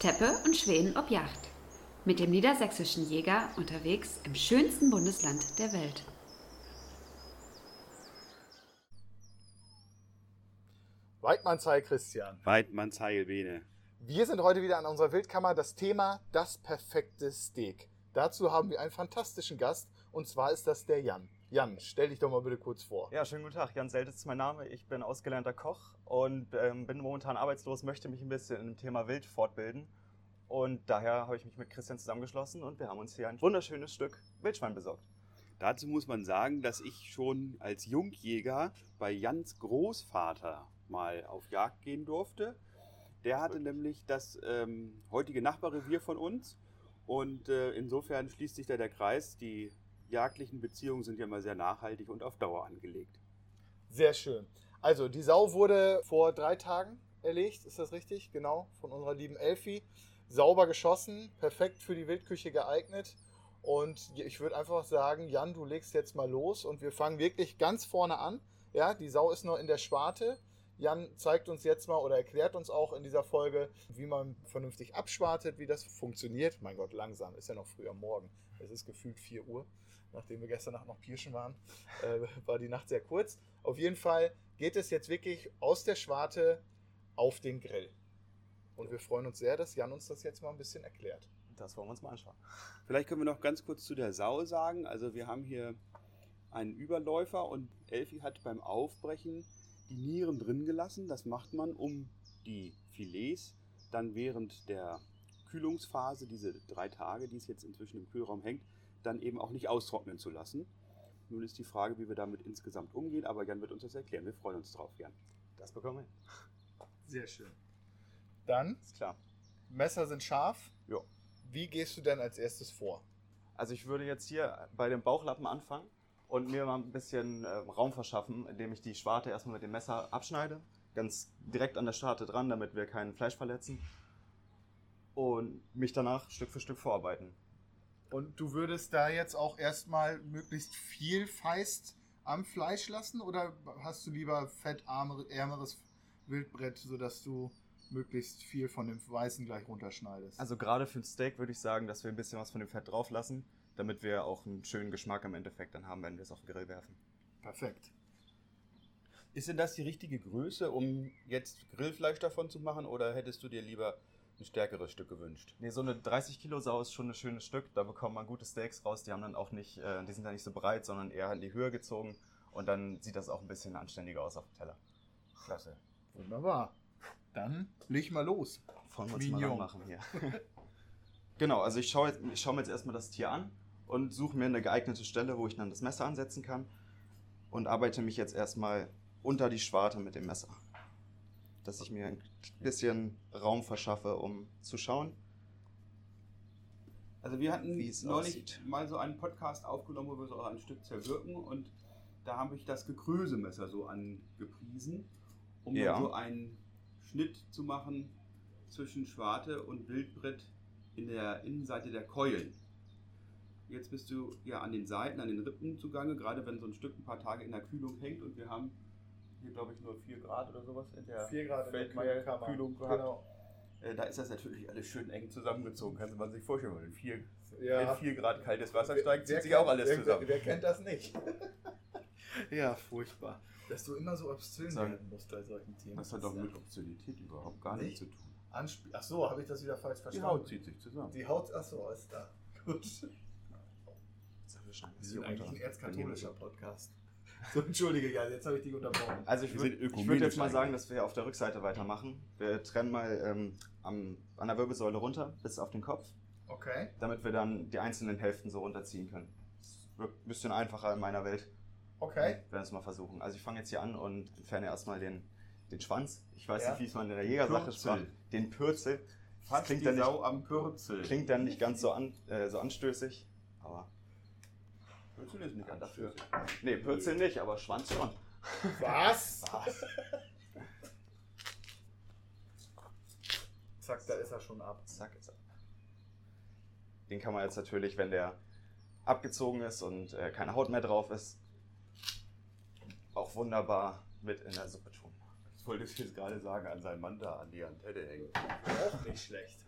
Teppe und Schweden ob Yacht. Mit dem niedersächsischen Jäger unterwegs im schönsten Bundesland der Welt. Weidmannsheil Christian. Weidmannsheil Bene. Wir sind heute wieder an unserer Wildkammer. Das Thema das perfekte Steak. Dazu haben wir einen fantastischen Gast und zwar ist das der Jan. Jan, stell dich doch mal bitte kurz vor. Ja, schönen guten Tag. Jan Selt ist mein Name. Ich bin ausgelernter Koch und ähm, bin momentan arbeitslos, möchte mich ein bisschen im Thema Wild fortbilden. Und daher habe ich mich mit Christian zusammengeschlossen und wir haben uns hier ein wunderschönes Stück Wildschwein besorgt. Dazu muss man sagen, dass ich schon als Jungjäger bei Jans Großvater mal auf Jagd gehen durfte. Der hatte nämlich das ähm, heutige Nachbarrevier von uns und äh, insofern schließt sich da der Kreis. Die jagdlichen Beziehungen sind ja immer sehr nachhaltig und auf Dauer angelegt. Sehr schön. Also, die Sau wurde vor drei Tagen erlegt, ist das richtig? Genau, von unserer lieben Elfi. Sauber geschossen, perfekt für die Wildküche geeignet. Und ich würde einfach sagen, Jan, du legst jetzt mal los und wir fangen wirklich ganz vorne an. Ja, die Sau ist noch in der Schwarte. Jan zeigt uns jetzt mal oder erklärt uns auch in dieser Folge, wie man vernünftig abschwartet, wie das funktioniert. Mein Gott, langsam, ist ja noch früh am Morgen. Es ist gefühlt 4 Uhr, nachdem wir gestern Nacht noch Pirschen waren, äh, war die Nacht sehr kurz. Auf jeden Fall geht es jetzt wirklich aus der Schwarte auf den Grill. Und wir freuen uns sehr, dass Jan uns das jetzt mal ein bisschen erklärt. Das wollen wir uns mal anschauen. Vielleicht können wir noch ganz kurz zu der Sau sagen. Also wir haben hier einen Überläufer und Elfi hat beim Aufbrechen die Nieren drin gelassen. Das macht man, um die Filets dann während der Kühlungsphase, diese drei Tage, die es jetzt inzwischen im Kühlraum hängt, dann eben auch nicht austrocknen zu lassen. Nun ist die Frage, wie wir damit insgesamt umgehen, aber Jan wird uns das erklären. Wir freuen uns drauf, Jan. Das bekommen wir. Sehr schön. Dann, Ist klar. Messer sind scharf. Ja. Wie gehst du denn als erstes vor? Also ich würde jetzt hier bei dem Bauchlappen anfangen und mir mal ein bisschen äh, Raum verschaffen, indem ich die Schwarte erstmal mit dem Messer abschneide. Ganz direkt an der Schwarte dran, damit wir kein Fleisch verletzen. Und mich danach Stück für Stück vorarbeiten. Und du würdest da jetzt auch erstmal möglichst viel Feist am Fleisch lassen oder hast du lieber fettärmeres Wildbrett, sodass du möglichst viel von dem Weißen gleich runterschneidest? Also gerade für ein Steak würde ich sagen, dass wir ein bisschen was von dem Fett drauf lassen, damit wir auch einen schönen Geschmack am Endeffekt dann haben, wenn wir es auf den Grill werfen. perfekt. Ist denn das die richtige Größe, um jetzt Grillfleisch davon zu machen oder hättest du dir lieber ein stärkeres Stück gewünscht? Nee, so eine 30 Kilo Sau ist schon ein schönes Stück. Da bekommt man gute Steaks raus. Die haben dann auch nicht, äh, die sind dann nicht so breit, sondern eher in die Höhe gezogen. Und dann sieht das auch ein bisschen anständiger aus auf dem Teller. Klasse. Wunderbar. Dann leg mal los. Wollen wir uns mal Mignon. machen hier. genau, also ich schaue ich schaue mir jetzt erstmal das Tier an und suche mir eine geeignete Stelle, wo ich dann das Messer ansetzen kann und arbeite mich jetzt erstmal unter die Schwarte mit dem Messer. Dass ich mir ein bisschen Raum verschaffe, um zu schauen. Also wir hatten neulich aussieht. mal so einen Podcast aufgenommen, wo wir so ein Stück zerwirken und da habe ich das Gekrösemesser so angepriesen, um Ja. so einen Schnitt zu machen zwischen Schwarte und Wildbrett in der Innenseite der Keulen. Jetzt bist du ja an den Seiten, an den Rippen zugange, gerade wenn so ein Stück ein paar Tage in der Kühlung hängt und wir haben hier glaube ich nur 4 Grad oder sowas in der Feldmeier Kühlung gehabt. Genau. Äh, Da ist das natürlich alles schön eng zusammengezogen, kann man sich vorstellen. Wenn 4 Ja. 4 Grad kaltes Wasser Wer- steigt, zieht sich kennt- auch alles wer, zusammen. Wer, wer kennt das nicht? Ja, furchtbar. Dass du immer so obszön werden musst bei solchen Themen. Das hat doch mit Obszönität überhaupt gar nichts zu tun. Ansp Ach so, habe ich das wieder falsch Die verstanden? Haut zieht sich zusammen. Die Haut, ach so, ist da. Gut. So, wir sind eigentlich ein erzkatholischer Podcast. So, entschuldige, ja, jetzt habe ich dich unterbrochen. Also ich würde würd jetzt mal sagen, dass wir auf der Rückseite weitermachen. Wir trennen mal ähm, am, an der Wirbelsäule runter bis auf den Kopf, Okay. damit wir dann die einzelnen Hälften so runterziehen können. Das wirkt ein bisschen einfacher in meiner Welt. Okay. Wir werden es mal versuchen. Also ich fange jetzt hier an und entferne erstmal den, den Schwanz. Ich weiß Ja. nicht, wie es man in der Jägersache sprach. Den Pürzel. Das Fast klingt die dann, nicht, Sau am Pürzel. klingt dann nicht ganz so, an, äh, so anstößig. Aber Pürzel ist nicht ganz dafür. Nee, Pürzel nicht, aber Schwanz schon. Was? Zack, da ist er schon ab. Zack, ist er. Den kann man jetzt natürlich, wenn der abgezogen ist und äh, keine Haut mehr drauf ist, auch wunderbar mit in der Suppe tun. Das wollte ich jetzt gerade sagen, an seinen Mann da an die Antenne hängen. Auch nicht schlecht.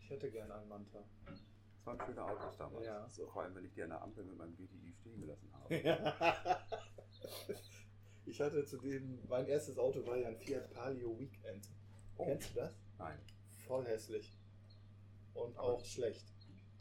Ich hätte gerne einen Manta. Das waren schöne Autos damals. Ja. So, vor allem, wenn ich die an der Ampel mit meinem GTI stehen gelassen habe. ich hatte zu dem, mein erstes Auto war ja ein Fiat Palio Weekend. Oh. Kennst du das? Nein. Voll hässlich. Und Aber- auch schlecht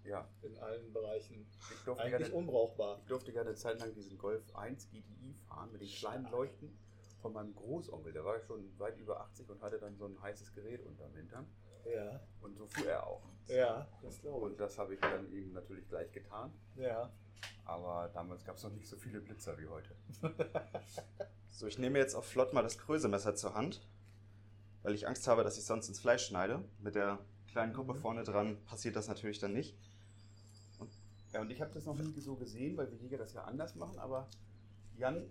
Ja. in allen Bereichen. Ich durfte, Eigentlich gerne, unbrauchbar. ich durfte gerne eine Zeit lang diesen Golf 1 GTI fahren mit den kleinen. Leuchten von meinem Großonkel. Der war schon weit über 80 und hatte dann so ein heißes Gerät unterm Hintern. Ja, Und so fuhr er auch. ja, das glaube Und das habe ich dann ihm natürlich gleich getan. ich. Ja. Aber damals gab es noch nicht so viele Blitzer wie heute. So, ich nehme jetzt auch flott mal das Grösemesser zur Hand, weil ich Angst habe, dass ich sonst ins Fleisch schneide. Mit der kleinen Kuppe Mhm. vorne dran passiert das natürlich dann nicht. Ja, und ich habe das noch nie so gesehen, weil wir Jäger das ja anders machen. Aber Jan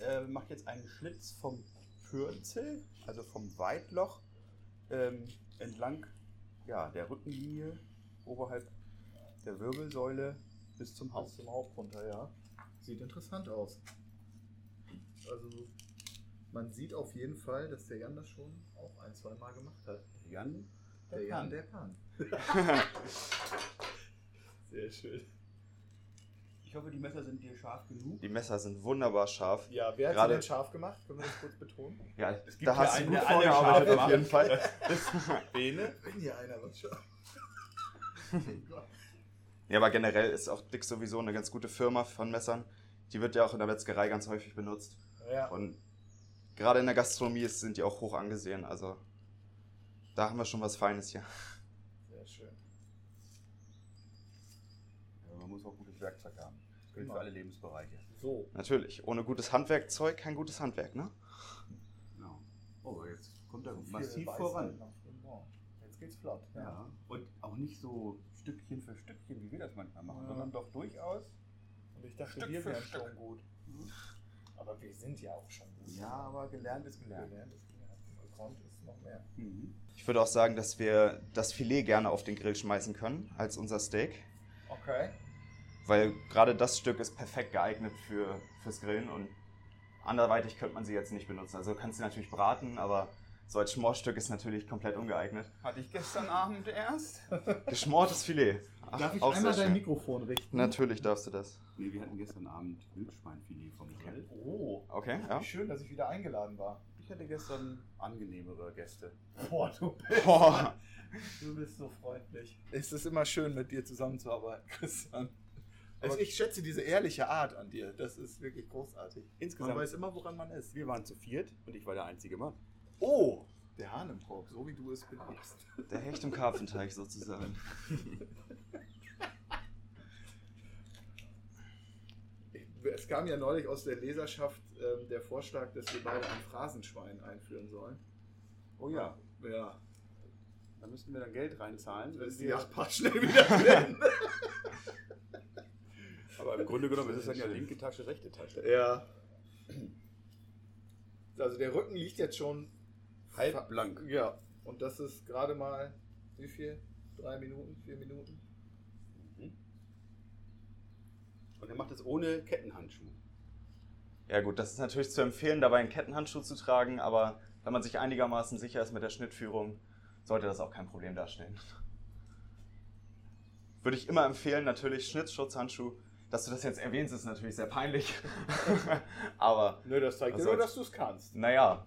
äh, macht jetzt einen Schlitz vom Pürzel, also vom Weitloch, ähm, entlang ja, der Rückenlinie, oberhalb der Wirbelsäule bis zum Bis Haupt. zum Haupt runter, ja. Sieht interessant aus. Also, man sieht auf jeden Fall, dass der Jan das schon auch ein, zwei Mal gemacht hat. Jan, Der, der Jan, der kann. Sehr schön. Ich hoffe, die Messer sind dir scharf genug. Die Messer sind wunderbar scharf. Ja, wer hat Gerade- sie denn scharf gemacht? Können wir das kurz betonen? Ja, Es gibt da ja hast du einen, gut der alle vorgearbeitet auf jeden. Fall. Bene. Wenn hier einer was scharf. Ja, aber generell ist auch Dick sowieso eine ganz gute Firma von Messern. Die wird ja auch in der Metzgerei ganz häufig benutzt. ja. Und gerade in der Gastronomie sind die auch hoch angesehen. Also da haben wir schon was Feines hier. Sehr schön. Ja, man muss auch gutes Werkzeug haben. Das gilt für alle Lebensbereiche. So. Natürlich, ohne gutes Handwerkzeug kein gutes Handwerk, ne? Genau. Oh, jetzt kommt er massiv voran. Jetzt geht's flott. Ja. Und auch nicht so Stückchen für Stückchen, wie wir das manchmal machen, Ja. sondern doch durchaus. Und ich dachte, Stück wir wären Stück. schon gut. Aber wir sind ja auch schon gut. Ja, aber gelernt ist gelernt. Gelernt ist gelernt. Gekonnt ist noch mehr. Mhm. Ich würde auch sagen, dass wir das Filet gerne auf den Grill schmeißen können als unser Steak. Okay. Weil gerade das Stück ist perfekt geeignet für, fürs Grillen und anderweitig könnte man sie jetzt nicht benutzen. Also du kannst sie natürlich braten, aber so als Schmorstück ist natürlich komplett ungeeignet. Hatte ich gestern Abend erst? Geschmortes Filet. Ach, Darf ich auch einmal dein schön. Mikrofon richten? Natürlich darfst du das. Nee, wir hatten gestern Abend Wildschweinfilet vom Grill. Oh. Okay, ja. Wie schön, dass ich wieder eingeladen war. Ich hatte gestern angenehmere Gäste. Boah, du bist, Boah. du bist so freundlich. Es ist immer schön, mit dir zusammenzuarbeiten, Christian. Also ich schätze diese ehrliche Art an dir. Das ist wirklich großartig. Insgesamt- Man weiß immer, woran man ist. Wir waren zu viert und ich war der einzige Mann. Oh, der Hahn im Korb, so wie du es beliebst. Der Hecht im Karpfenteig sozusagen. Es kam ja neulich aus der Leserschaft ähm, der Vorschlag, dass wir beide ein Phrasenschwein einführen sollen. Oh ja, Ja, da müssten wir dann Geld reinzahlen. das ist die Yachtpart schnell wieder drin. Aber im Grunde genommen ist es dann ja linke Tasche, rechte Tasche. ja. Also der Rücken liegt jetzt schon Halb blank. Ja, und das ist gerade mal, wie viel? Drei Minuten, vier Minuten? Und er macht es ohne Kettenhandschuh. Ja gut, das ist natürlich zu empfehlen, dabei einen Kettenhandschuh zu tragen, aber wenn man sich einigermaßen sicher ist mit der Schnittführung, sollte das auch kein Problem darstellen. Würde ich immer empfehlen, natürlich Schnittschutzhandschuh. Dass du das jetzt erwähnst, ist natürlich sehr peinlich. aber Nö, das zeigt dir nur, dass du es kannst. naja,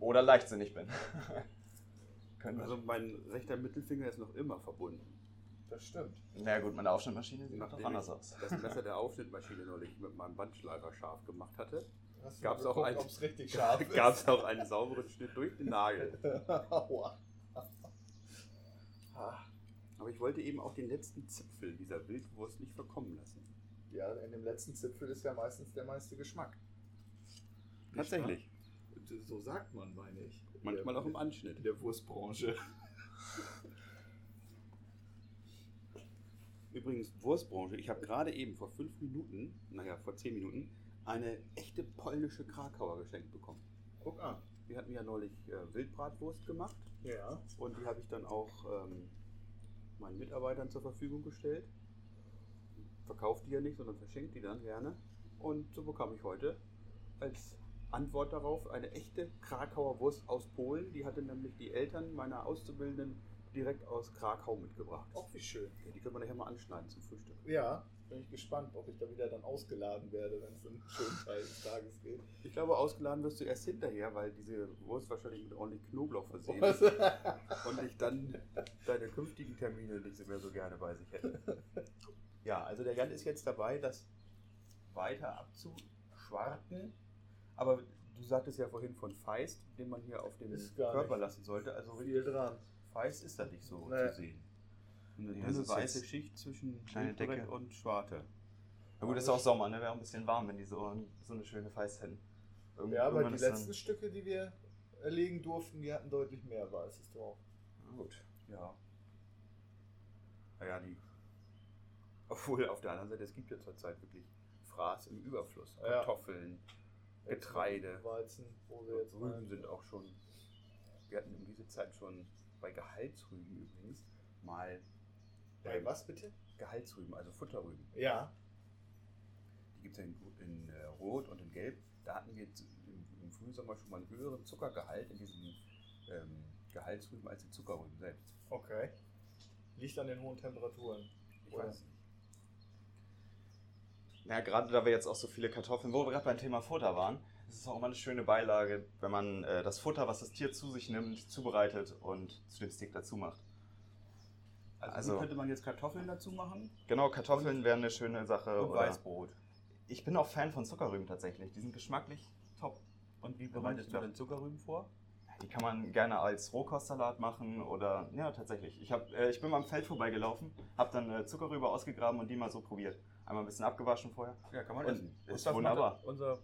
oder leichtsinnig bin. Also mein rechter Mittelfinger ist noch immer verbunden. Das stimmt. Na gut, meine Aufschnittmaschine sieht doch anders aus. das Messer der Aufschnittmaschine neulich mit meinem Bandschleifer scharf gemacht hatte, Gab's mal auch einen- gab es auch einen sauberen Schnitt durch den Nagel. Aua. Ah, Aber ich wollte eben auch den letzten Zipfel dieser Wildwurst nicht verkommen lassen. Ja, in dem letzten Zipfel ist ja meistens der meiste Geschmack. Tatsächlich. So sagt man, meine ich. Manchmal Der- auch im Anschnitt. In der Wurstbranche. Übrigens, Wurstbranche. Ich habe gerade eben vor fünf Minuten, naja, vor zehn Minuten, eine echte polnische Krakauer geschenkt bekommen. Guck an. Wir hatten ja neulich äh, Wildbratwurst gemacht Ja. und die habe ich dann auch ähm, meinen Mitarbeitern zur Verfügung gestellt. Verkauft die ja nicht, sondern verschenkt die dann gerne. Und so bekam ich heute als Antwort darauf eine echte Krakauer Wurst aus Polen. Die hatte nämlich die Eltern meiner Auszubildenden direkt aus Krakau mitgebracht. Auch wie schön. Ja, die können wir nachher mal anschneiden zum Frühstück. Ja, bin ich gespannt, ob ich da wieder dann ausgeladen werde, wenn es einen schönen Teil des Tages geht. Ich glaube, ausgeladen wirst du erst hinterher, weil diese Wurst wahrscheinlich mit ordentlich Knoblauch versehen ist und ich dann deine künftigen Termine nicht mehr so gerne bei sich hätte. Ja, also der Jan ist jetzt dabei, das weiter abzuschwarten. Aber du sagtest ja vorhin von Feist, den man hier auf dem Körper nicht. lassen sollte. Also Viel dran. Feist ist da nicht so Nee. zu sehen. Eine dünne weiße Schicht zwischen kleine Decke. und Schwarte. Na gut, ist auch Sommer, ne? Wäre auch ein bisschen warm, wenn die so, so eine schöne Feist hätten. Irgend- Ja, aber die letzten Stücke, die wir erlegen durften, die hatten deutlich mehr Weißes drauf. Na gut. Ja. Naja, die. Obwohl auf der anderen Seite, es gibt ja zurzeit wirklich Fraß im Überfluss. Ja. Kartoffeln, Getreide. Weizen, wo wir jetzt Rüben sind auch schon. Wir hatten um diese Zeit schon bei Gehaltsrüben übrigens mal. Bei was bitte? Gehaltsrüben, also Futterrüben. Ja. Die gibt es ja in, in äh, Rot und in Gelb. Da hatten wir im, im Frühsommer schon mal einen höheren Zuckergehalt in diesen ähm, Gehaltsrüben als die Zuckerrüben selbst. Okay. Liegt an den hohen Temperaturen. Ich Oder? weiß nicht. Ja, gerade da wir jetzt auch so viele Kartoffeln, wo wir gerade beim Thema Futter waren, ist es auch immer eine schöne Beilage, wenn man äh, das Futter, was das Tier zu sich nimmt, zubereitet und zu dem Steak dazu macht. Also, Also- könnte man jetzt Kartoffeln dazu machen Genau, Kartoffeln wären eine schöne Sache. und Weißbrot. Ich bin auch Fan von Zuckerrüben tatsächlich. Die sind geschmacklich top. Und wie bereitest du denn Zuckerrüben vor? Die kann man gerne als Rohkostsalat machen oder ja tatsächlich. Ich, hab, äh, ich bin mal am Feld vorbeigelaufen, habe dann äh, Zuckerrübe ausgegraben und die mal so probiert. Einmal ein bisschen abgewaschen vorher. Ja, kann man Und essen. ist Gustav wunderbar. Macht das, unser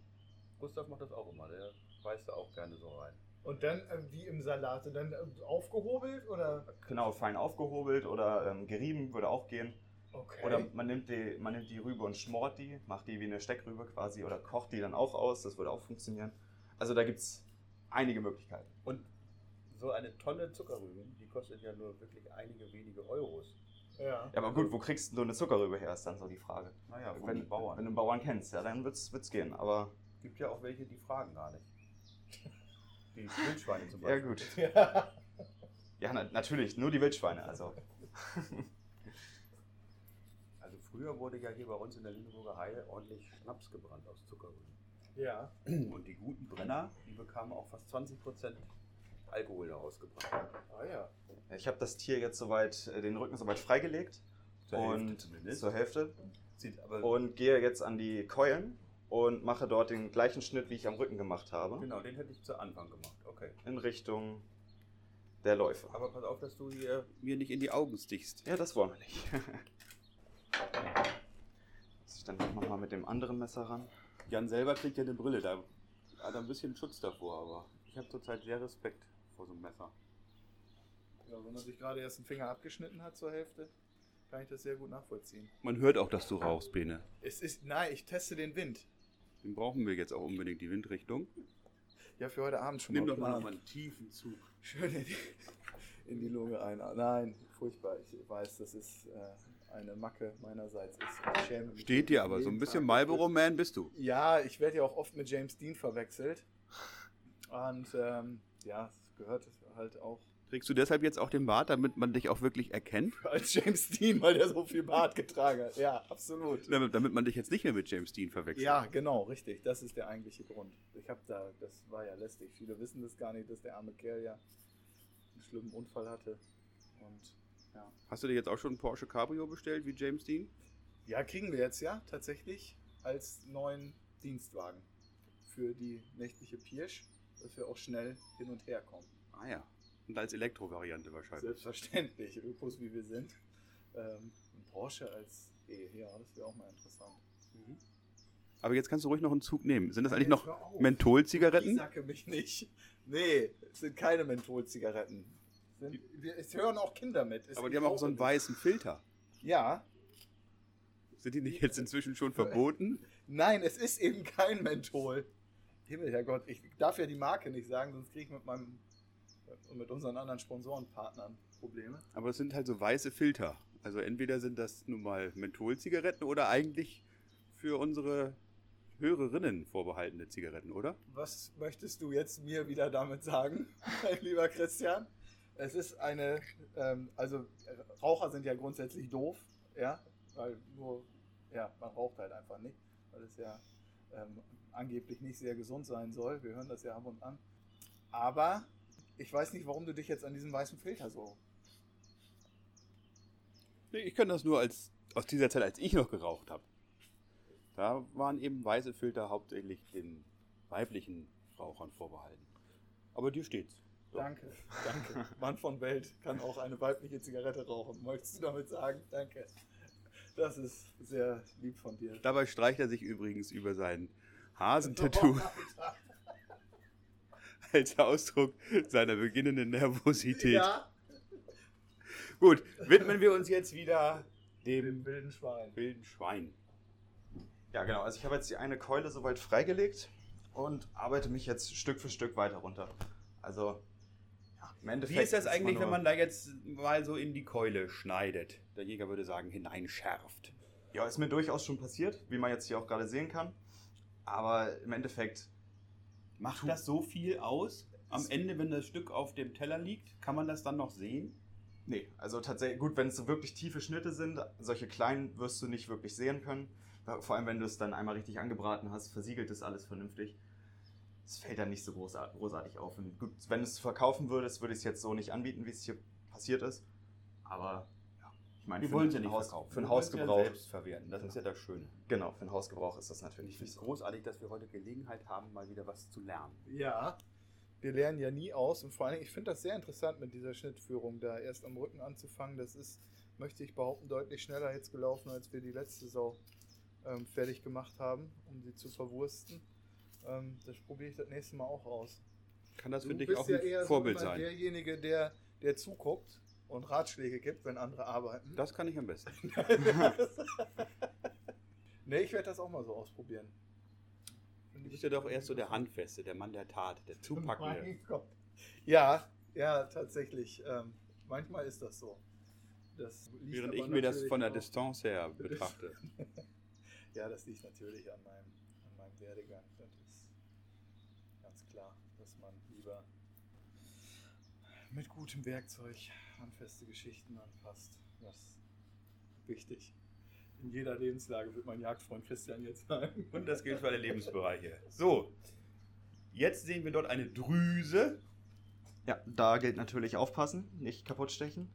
Gustav macht das auch immer. Der beißt da auch gerne so rein. Und dann äh, wie im Salat, dann äh, aufgehobelt oder? Genau, fein aufgehobelt oder ähm, gerieben würde auch gehen. Okay. Oder man nimmt, die, man nimmt die Rübe und schmort die, macht die wie eine Steckrübe quasi oder kocht die dann auch aus, das würde auch funktionieren. Also da gibt es einige Möglichkeiten. Und so eine Tonne Zuckerrüben, die kostet ja nur wirklich einige wenige Euros. Ja. Ja, aber gut, wo kriegst du eine Zuckerrübe her, ist dann so die Frage. Naja, von wenn, den Bauern. wenn du einen Bauern kennst, ja, dann wird's, wird's gehen. Aber gibt ja auch welche, die fragen gar nicht. Die Wildschweine zum ja Beispiel. gut. Ja. Ja, na, natürlich, nur die Wildschweine. Also Also früher wurde ja hier bei uns in der Lüneburger Heide ordentlich Schnaps gebrannt aus Zuckerrüben. ja. Und die guten Brenner, die bekamen auch fast 20% Alkohol daraus gebrannt. Ah ja. ich habe das Tier jetzt soweit, äh, den Rücken soweit freigelegt Zur Hälfte und zumindest. zur Hälfte Sieht aber und gehe jetzt an die Keulen und mache dort den gleichen Schnitt, wie ich am Rücken gemacht habe, genau, den hätte ich zu Anfang gemacht. Okay. in Richtung der Läufe. Aber pass auf, dass du hier mir nicht in die Augen stichst. Ja, das wollen wir nicht. Muss ich dann nochmal mit dem anderen Messer ran. Jan selber kriegt ja eine Brille, da hat er ein bisschen Schutz davor, aber ich habe zurzeit sehr Respekt vor so einem Messer. ja. Wenn man sich gerade erst einen Finger abgeschnitten hat zur Hälfte, kann ich das sehr gut nachvollziehen. Man hört auch, dass du rauchst, Bene. Es ist, nein, ich teste den Wind. Den brauchen wir jetzt auch unbedingt, die Windrichtung. Ja, für heute Abend schon Nimm mal doch mal nochmal einen tiefen Zug. Schön in die, in die Lunge ein. Nein, furchtbar. Ich weiß, dass es äh, eine Macke meinerseits ist. Ich schäme mich Steht dir aber, so ein bisschen Marlboro Man bist du. Ja, ich werde ja auch oft mit James Dean verwechselt. Und ähm, ja, es gehört halt auch Trägst du deshalb jetzt auch den Bart, damit man dich auch wirklich erkennt? als James Dean, weil der so viel Bart getragen hat. Ja, absolut. Damit, damit man dich jetzt nicht mehr mit James Dean verwechselt. Ja, genau, richtig. Das ist der eigentliche Grund. Ich habe da, das war ja lästig. Viele wissen das gar nicht, dass der arme Kerl ja einen schlimmen Unfall hatte. Und ja. Hast du dir jetzt auch schon einen Porsche Cabrio bestellt wie James Dean? Ja, kriegen wir jetzt ja tatsächlich als neuen Dienstwagen für die nächtliche Pirsch, dass wir auch schnell hin und her kommen. Ah ja. Und als Elektrovariante wahrscheinlich. Selbstverständlich, Ökos wie wir sind. Ähm, Porsche als E, ja, das wäre auch mal interessant. Mhm. Aber jetzt kannst du ruhig noch einen Zug nehmen. Sind das eigentlich noch auf. Ich Mentholzigaretten? sacke mich nicht. Nee, es sind keine Mentholzigaretten. Es hören auch Kinder mit. Es- Aber die haben auch so einen weißen Filter. Ja, Sind die nicht jetzt inzwischen schon verboten? nein, es ist eben kein Menthol. Himmel, Herrgott, ich darf ja die Marke nicht sagen, sonst kriege ich mit meinem und mit unseren anderen Sponsorenpartnern Probleme. Aber es sind halt so weiße Filter. Also entweder sind das nun mal Mentholzigaretten oder eigentlich für unsere Hörerinnen vorbehaltene Zigaretten, oder? Was möchtest du jetzt mir wieder damit sagen, mein lieber Christian? Es ist eine, ähm, also Raucher sind ja grundsätzlich doof, ja, weil nur, ja, man raucht halt einfach nicht, weil es ja ähm, angeblich nicht sehr gesund sein soll. Wir hören das ja ab und an. Aber ich weiß nicht, warum du dich jetzt an diesem weißen Filter so. Nee, Ich kenne das nur als, aus dieser Zeit, als ich noch geraucht habe. Da waren eben weiße Filter hauptsächlich den weiblichen Rauchern vorbehalten. Aber dir steht's. So. Danke, danke. Mann von Welt kann auch eine weibliche Zigarette rauchen. Möchtest du damit sagen? Danke. Das ist sehr lieb von dir. Dabei streicht er sich übrigens über sein Hasentattoo als Ausdruck seiner beginnenden Nervosität. Ja, Gut, widmen wir uns jetzt wieder dem dem wilden Schwein. wilden Schwein. Ja, genau. Also ich habe jetzt die eine Keule soweit freigelegt und arbeite mich jetzt Stück für Stück weiter runter. Also ja, im Endeffekt. Wie ist das eigentlich, nur- wenn man da jetzt mal so in die Keule schneidet? Der Jäger würde sagen, hineinschärft. Ja, ist mir durchaus schon passiert, wie man jetzt hier auch gerade sehen kann. Aber im Endeffekt, Macht das so viel aus? Am Ende, wenn das Stück auf dem Teller liegt, kann man das dann noch sehen? nee. Also tatsächlich, gut, wenn es so wirklich tiefe Schnitte sind, solche kleinen wirst du nicht wirklich sehen können. Vor allem, wenn du es dann einmal richtig angebraten hast, versiegelt es alles vernünftig. Es fällt dann nicht so großar- großartig auf. Und gut, wenn du es verkaufen würdest, würde ich es jetzt so nicht anbieten, wie es hier passiert ist. Aber meine, Wir für wollen ja nicht Haus, verkaufen. Für es Hausgebrauch. Ja selbst verwerten. Das ist ja das Schöne. Genau, für einen Hausgebrauch ist das Ich natürlich finde nicht es so. großartig, dass wir heute Gelegenheit haben, mal wieder was zu lernen. Ja, wir lernen ja nie aus und vor allen Dingen, ich finde das sehr interessant mit dieser Schnittführung, da erst am Rücken anzufangen. Das ist, möchte ich behaupten, deutlich schneller jetzt gelaufen, als wir die letzte Sau ähm, fertig gemacht haben, um sie zu verwursten. Ähm, das probiere ich das nächste Mal auch aus. Kann das Du für dich auch ja ein eher Vorbild so sein? derjenige, der, der zuguckt und Ratschläge gibt, wenn andere arbeiten. Das kann ich am besten. nee, ich werde das auch mal so ausprobieren. Du bist ja doch erst so der Handfeste, der Mann der Tat, der Zupackende. Mein Gott. Ja, ja, tatsächlich. Ähm, manchmal ist das so. Das Während ich mir das von der Distanz her betrachte. Ja, das liegt natürlich an meinem, an meinem Werdegang. Das ist ganz klar, dass man lieber mit gutem Werkzeug handfeste Geschichten anpasst. Das ist wichtig. In jeder Lebenslage wird mein Jagdfreund Christian jetzt sagen. Und das gilt für alle Lebensbereiche. So, jetzt sehen wir dort eine Drüse. Ja, da gilt natürlich aufpassen, nicht kaputt stechen,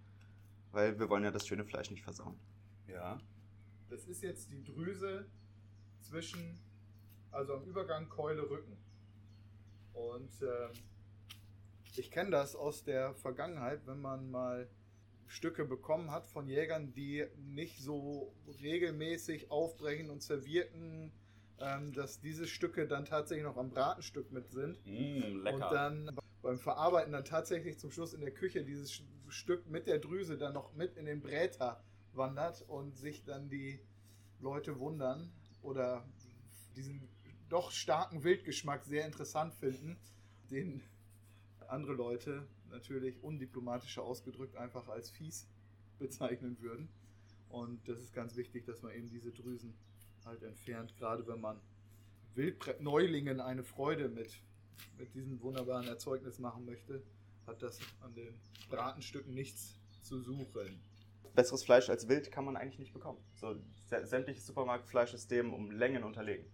weil wir wollen ja das schöne Fleisch nicht versauen. Ja. Das ist jetzt die Drüse zwischen, also am Übergang Keule Rücken. Und ähm, ich kenne das aus der Vergangenheit, wenn man mal Stücke bekommen hat von Jägern, die nicht so regelmäßig aufbrechen und zerwirken, ähm, dass diese Stücke dann tatsächlich noch am Bratenstück mit sind. Mmh, lecker. Und dann beim Verarbeiten dann tatsächlich zum Schluss in der Küche dieses Stück mit der Drüse dann noch mit in den Bräter wandert und sich dann die Leute wundern oder diesen doch starken Wildgeschmack sehr interessant finden, den andere Leute natürlich undiplomatischer ausgedrückt einfach als fies bezeichnen würden. Und das ist ganz wichtig, dass man eben diese Drüsen halt entfernt, gerade wenn man Wildneulingen eine Freude mit, mit diesem wunderbaren Erzeugnis machen möchte, hat das an den Bratenstücken nichts zu suchen. Besseres Fleisch als Wild kann man eigentlich nicht bekommen. So, sä- sämtliches Supermarktfleisch ist dem um Längen unterlegen.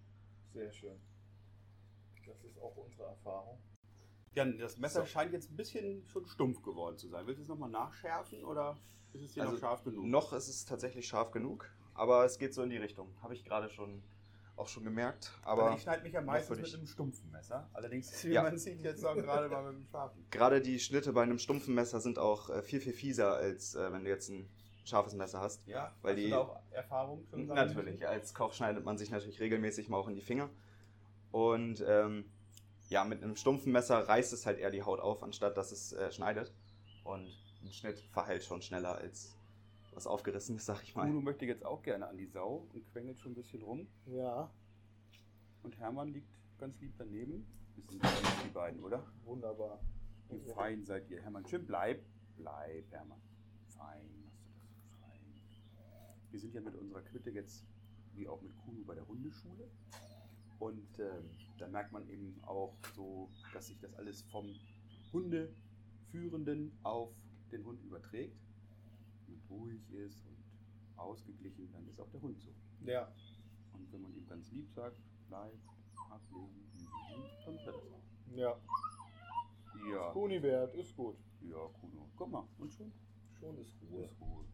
Sehr schön. Das ist auch unsere Erfahrung. Jan, das Messer So. scheint jetzt ein bisschen schon stumpf geworden zu sein. Willst du es nochmal nachschärfen oder ist es hier Also noch scharf genug? Noch ist es tatsächlich scharf genug, aber es geht so in die Richtung. Habe ich gerade schon auch schon gemerkt. Aber Aber ich schneide mich ja meistens mit einem stumpfen Messer. Allerdings, wie Ja. man sieht, jetzt auch gerade mal mit einem scharfen. gerade die Schnitte bei einem stumpfen Messer sind auch äh, viel, viel fieser, als äh, wenn du jetzt ein scharfes Messer hast. Ja, Weil hast du die- auch Erfahrung schon Natürlich, als Koch schneidet man sich natürlich regelmäßig mal auch in die Finger. Und ähm, ja, mit einem stumpfen Messer reißt es halt eher die Haut auf, anstatt dass es äh, schneidet. Und ein Schnitt verheilt schon schneller als was aufgerissenes, sag ich mal. Uno möchte jetzt auch gerne an die Sau und quengelt schon ein bisschen rum. Ja, Und Hermann liegt ganz lieb daneben. Bisschen süß, die beiden, oder? wunderbar. Wie fein seid ihr, Hermann. Schön, bleib. Bleib, Hermann. Fein, machst du das. Fein. Wir sind ja mit unserer Quitte jetzt, wie auch mit Kuno, bei der Hundeschule. Und ähm, da merkt man eben auch so, dass sich das alles vom Führenden auf den Hund überträgt. Und ruhig ist und ausgeglichen, dann ist auch der Hund so. Ja. Und wenn man ihm ganz lieb sagt, bleib, ablegen, mhm, dann wird das auch. Ja. Ja, Kunibert ist gut. ja, Kuno. Guck mal, und schon? Schon ist Ruhe. Ist gut.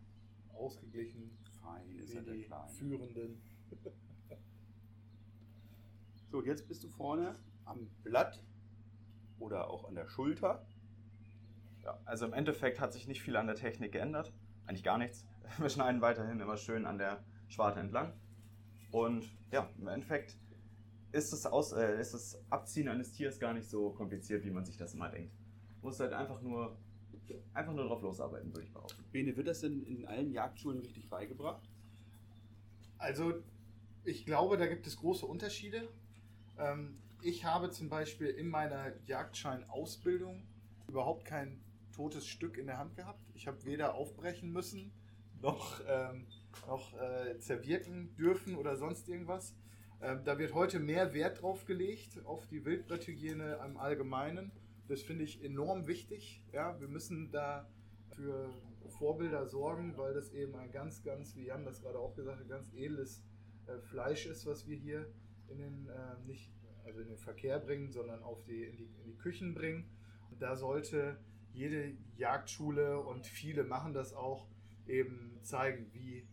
Ausgeglichen. Fein ist er der Kleine. Führenden. So, jetzt bist du vorne am Blatt oder auch an der Schulter. Ja, also im Endeffekt hat sich nicht viel an der Technik geändert. Eigentlich gar nichts. Wir schneiden weiterhin immer schön an der Schwarte entlang. Und ja, im Endeffekt ist das, Aus, äh, ist das Abziehen eines Tiers gar nicht so kompliziert, wie man sich das immer denkt. Du musst halt einfach nur, einfach nur drauf losarbeiten, würde ich behaupten. Bene, wird das denn in allen Jagdschulen richtig beigebracht? Also, ich glaube, da gibt es große Unterschiede. Ähm, ich habe zum Beispiel in meiner Jagdschein-Ausbildung überhaupt kein totes Stück in der Hand gehabt. Ich habe weder aufbrechen müssen, noch, ähm, noch äh, zerwirken dürfen oder sonst irgendwas. Ähm, da wird heute mehr Wert drauf gelegt, auf die Wildbretthygiene im Allgemeinen. Das finde ich enorm wichtig. Ja, wir müssen da für Vorbilder sorgen, weil das eben ein ganz, ganz, wie Jan das gerade auch gesagt hat, ganz edles äh, Fleisch ist, was wir hier in den, äh, nicht, also in den Verkehr bringen, sondern auf die, in, die, in die Küchen bringen. Und da sollte jede Jagdschule und viele machen das auch, eben zeigen, wie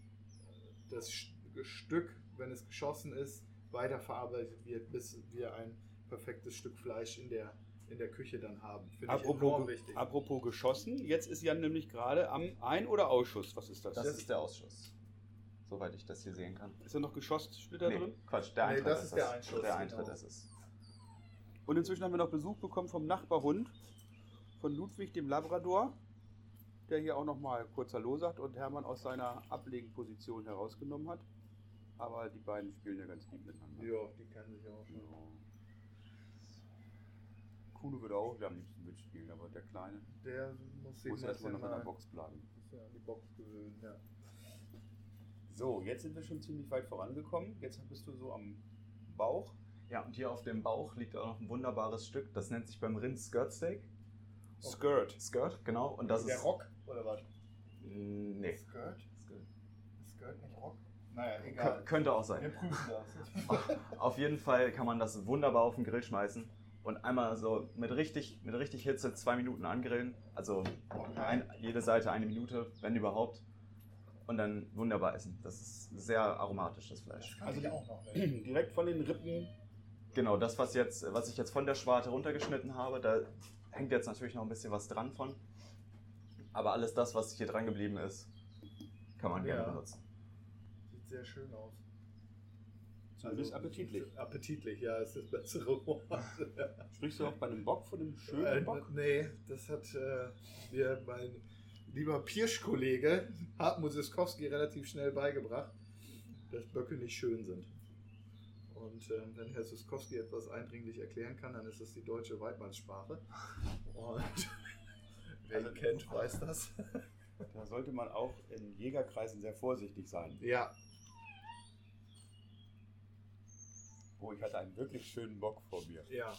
das Stück, wenn es geschossen ist, weiterverarbeitet wird, bis wir ein perfektes Stück Fleisch in der, in der Küche dann haben. Finde ich enorm Apropos, wichtig. apropos geschossen, jetzt ist Jan nämlich gerade am Ein- oder Ausschuss. Was ist das? Das ist der Ausschuss. Soweit ich das hier sehen kann. ist da noch Geschosssplitter Nee, drin? Quatsch, der Nee, Eintritt das ist der es. Einschuss, Der Eintritt genau. ist es. Und inzwischen haben wir noch Besuch bekommen vom Nachbarhund, von Ludwig, dem Labrador, der hier auch nochmal kurz Hallo sagt und Hermann aus seiner Ablegenposition herausgenommen hat. Aber die beiden spielen ja ganz lieb miteinander. Ja, die kennen sich auch schon. Ja. Kuno würde auch am liebsten mitspielen, aber der Kleine Der muss sich muss erstmal noch in der Box bleiben. bisschen an die Box gewöhnen. Ja. So, jetzt sind wir schon ziemlich weit vorangekommen. Jetzt bist du so am Bauch. Ja, und hier auf dem Bauch liegt auch noch ein wunderbares Stück. Das nennt sich beim Rind Skirt Steak. Skirt. Skirt, genau. Und das der ist. Rock oder was? Nee. Skirt? Skirt. Nicht Rock? Naja, egal. Könnte auch Wir sein. prüfen das. Auf jeden Fall kann man das wunderbar auf den Grill schmeißen und einmal so mit richtig, mit richtig Hitze zwei Minuten angrillen. Also ein, jede Seite eine Minute, wenn überhaupt. Und dann wunderbar essen. Das ist sehr aromatisch, das Fleisch. Kann ich auch noch nicht. Direkt von den Rippen. Genau, das, was, jetzt, was ich jetzt von der Schwarte runtergeschnitten habe, da hängt jetzt natürlich noch ein bisschen was dran von. Aber alles das, was hier dran geblieben ist, kann man gerne Ja. benutzen. Sieht sehr schön aus. Zumindest appetitlich. Appetitlich, ja, ist das bessere Wort. Sprichst du auch bei einem Bock von einem schönen Äh, Bock? nee, das hat äh, mir mein lieber Pirsch-Kollege Hartmut Siskowski relativ schnell beigebracht, dass Böcke nicht schön sind. Und äh, wenn Herr Siskowski etwas eindringlich erklären kann, dann ist das die deutsche Weidmannssprache. Und wer ihn Also- kennt, weiß das. Da sollte man auch in Jägerkreisen sehr vorsichtig sein. ja, Oh, ich hatte einen wirklich schönen Bock vor mir. ja.